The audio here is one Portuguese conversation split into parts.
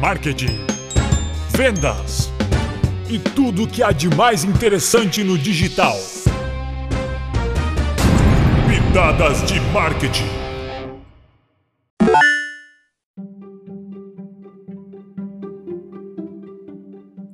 marketing, vendas e tudo o que há de mais interessante no digital. Pitadas de marketing.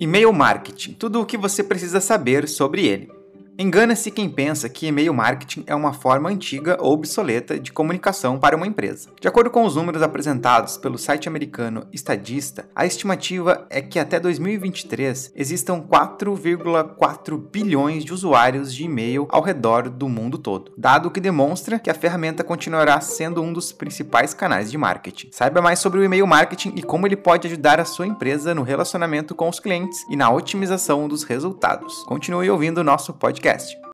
E-mail marketing, tudo o que você precisa saber sobre ele. Engana-se quem pensa que e-mail marketing é uma forma antiga ou obsoleta de comunicação para uma empresa. De acordo com os números apresentados pelo site americano Estadista, a estimativa é que até 2023 existam 4,4 bilhões de usuários de e-mail ao redor do mundo todo, dado que demonstra que a ferramenta continuará sendo um dos principais canais de marketing. Saiba mais sobre o e-mail marketing e como ele pode ajudar a sua empresa no relacionamento com os clientes e na otimização dos resultados. Continue ouvindo o nosso podcast podcast.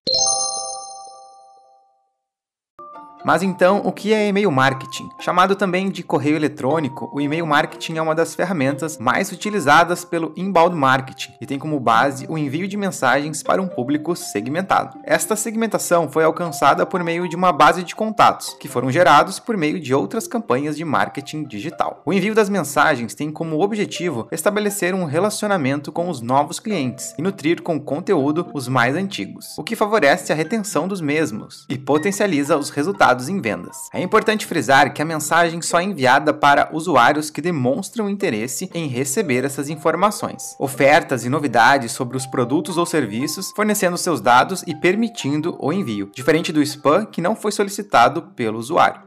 Mas então, o que é e-mail marketing? Chamado também de correio eletrônico, o e-mail marketing é uma das ferramentas mais utilizadas pelo inbound marketing e tem como base o envio de mensagens para um público segmentado. Esta segmentação foi alcançada por meio de uma base de contatos, que foram gerados por meio de outras campanhas de marketing digital. O envio das mensagens tem como objetivo estabelecer um relacionamento com os novos clientes e nutrir com conteúdo os mais antigos, o que favorece a retenção dos mesmos e potencializa os resultados em vendas. É importante frisar que a mensagem só é enviada para usuários que demonstram interesse em receber essas informações, ofertas e novidades sobre os produtos ou serviços, fornecendo seus dados e permitindo o envio, diferente do spam que não foi solicitado pelo usuário.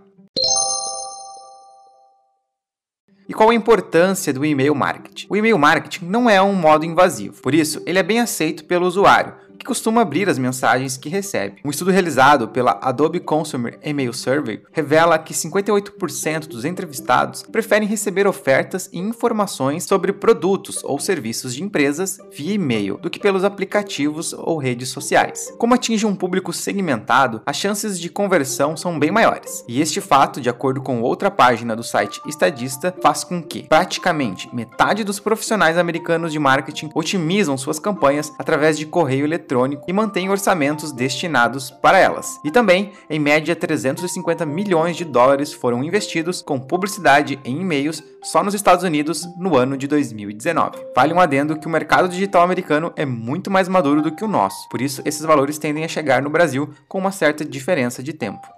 E qual a importância do e-mail marketing? O e-mail marketing não é um modo invasivo, por isso ele é bem aceito pelo usuário, que costuma abrir as mensagens que recebe. Um estudo realizado pela Adobe Consumer Email Survey revela que 58% dos entrevistados preferem receber ofertas e informações sobre produtos ou serviços de empresas via e-mail do que pelos aplicativos ou redes sociais. Como atinge um público segmentado, as chances de conversão são bem maiores. E este fato, de acordo com outra página do site Estadista, faz com que praticamente metade dos profissionais americanos de marketing otimizam suas campanhas através de correio eletrônico eletrônico e mantém orçamentos destinados para elas. E também, em média, 350 milhões de dólares foram investidos com publicidade em e-mails só nos Estados Unidos no ano de 2019. Vale um adendo que o mercado digital americano é muito mais maduro do que o nosso, por isso esses valores tendem a chegar no Brasil com uma certa diferença de tempo.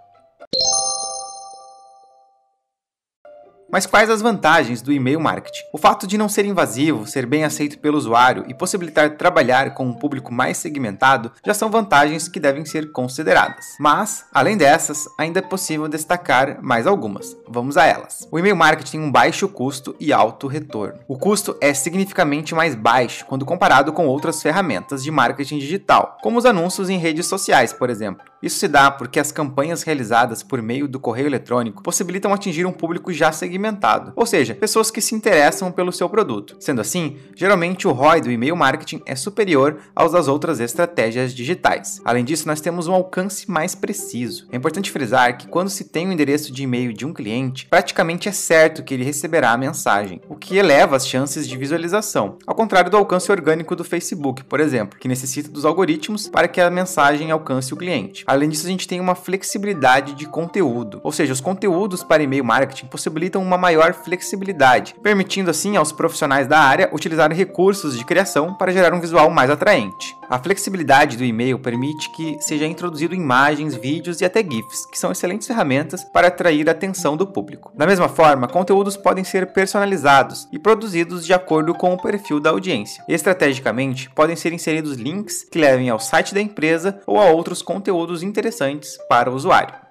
Mas quais as vantagens do e-mail marketing? O fato de não ser invasivo, ser bem aceito pelo usuário e possibilitar trabalhar com um público mais segmentado já são vantagens que devem ser consideradas. Mas, além dessas, ainda é possível destacar mais algumas. Vamos a elas. O e-mail marketing tem um baixo custo e alto retorno. O custo é significativamente mais baixo quando comparado com outras ferramentas de marketing digital, como os anúncios em redes sociais, por exemplo. Isso se dá porque as campanhas realizadas por meio do correio eletrônico possibilitam atingir um público já segmentado, ou seja, pessoas que se interessam pelo seu produto. Sendo assim, geralmente o ROI do e-mail marketing é superior aos das outras estratégias digitais. Além disso, nós temos um alcance mais preciso. É importante frisar que quando se tem o endereço de e-mail de um cliente, praticamente é certo que ele receberá a mensagem, o que eleva as chances de visualização, ao contrário do alcance orgânico do Facebook, por exemplo, que necessita dos algoritmos para que a mensagem alcance o cliente. Além disso, a gente tem uma flexibilidade de conteúdo, ou seja, os conteúdos para e-mail marketing possibilitam uma maior flexibilidade, permitindo assim aos profissionais da área utilizar recursos de criação para gerar um visual mais atraente. A flexibilidade do e-mail permite que seja introduzido imagens, vídeos e até GIFs, que são excelentes ferramentas para atrair a atenção do público. Da mesma forma, conteúdos podem ser personalizados e produzidos de acordo com o perfil da audiência. Estrategicamente, podem ser inseridos links que levem ao site da empresa ou a outros conteúdos interessantes para o usuário.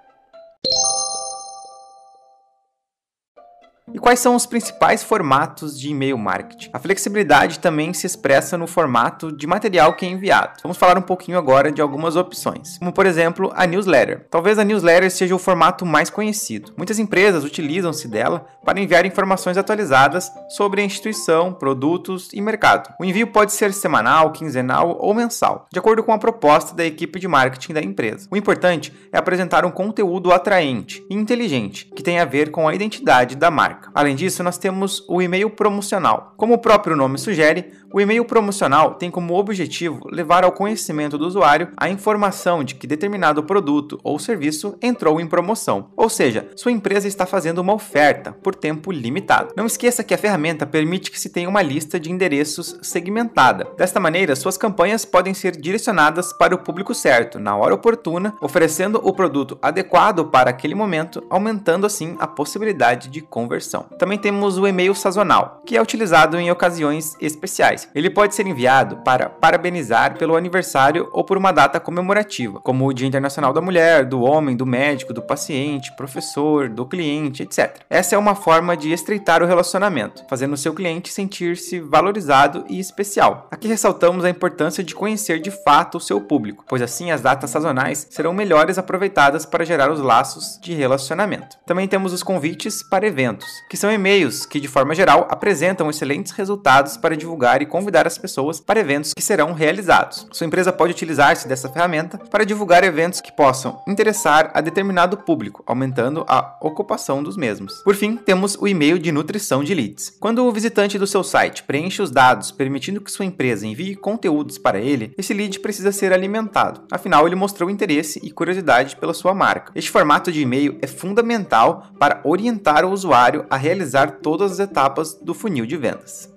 E quais são os principais formatos de e-mail marketing? A flexibilidade também se expressa no formato de material que é enviado. Vamos falar um pouquinho agora de algumas opções, como por exemplo a newsletter. Talvez a newsletter seja o formato mais conhecido. Muitas empresas utilizam-se dela para enviar informações atualizadas sobre a instituição, produtos e mercado. O envio pode ser semanal, quinzenal ou mensal, de acordo com a proposta da equipe de marketing da empresa. O importante é apresentar um conteúdo atraente e inteligente, que tenha a ver com a identidade da marca. Além disso, nós temos o e-mail promocional. Como o próprio nome sugere, o e-mail promocional tem como objetivo levar ao conhecimento do usuário a informação de que determinado produto ou serviço entrou em promoção, ou seja, sua empresa está fazendo uma oferta por tempo limitado. Não esqueça que a ferramenta permite que se tenha uma lista de endereços segmentada. Desta maneira, suas campanhas podem ser direcionadas para o público certo, na hora oportuna, oferecendo o produto adequado para aquele momento, aumentando assim a possibilidade de conversão. Também temos o e-mail sazonal, que é utilizado em ocasiões especiais. Ele pode ser enviado para parabenizar pelo aniversário ou por uma data comemorativa, como o Dia Internacional da Mulher, do Homem, do Médico, do Paciente, Professor, do Cliente, etc. Essa é uma forma de estreitar o relacionamento, fazendo seu cliente sentir-se valorizado e especial. Aqui ressaltamos a importância de conhecer de fato o seu público, pois assim as datas sazonais serão melhores aproveitadas para gerar os laços de relacionamento. Também temos os convites para eventos, que são e-mails que, de forma geral, apresentam excelentes resultados para divulgar e convidar as pessoas para eventos que serão realizados. Sua empresa pode utilizar-se dessa ferramenta para divulgar eventos que possam interessar a determinado público, aumentando a ocupação dos mesmos. Por fim, temos o e-mail de nutrição de leads. Quando o visitante do seu site preenche os dados permitindo que sua empresa envie conteúdos para ele, esse lead precisa ser alimentado. Afinal, ele mostrou interesse e curiosidade pela sua marca. Este formato de e-mail é fundamental para orientar o usuário a realizar todas as etapas do funil de vendas.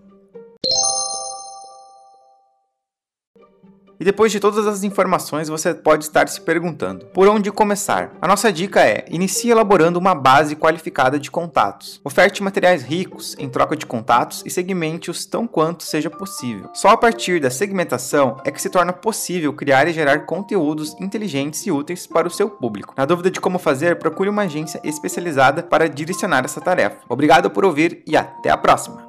E depois de todas as informações, você pode estar se perguntando: por onde começar? A nossa dica é: inicie elaborando uma base qualificada de contatos. Oferte materiais ricos em troca de contatos e segmente-os tão quanto seja possível. Só a partir da segmentação é que se torna possível criar e gerar conteúdos inteligentes e úteis para o seu público. Na dúvida de como fazer, procure uma agência especializada para direcionar essa tarefa. Obrigado por ouvir e até a próxima!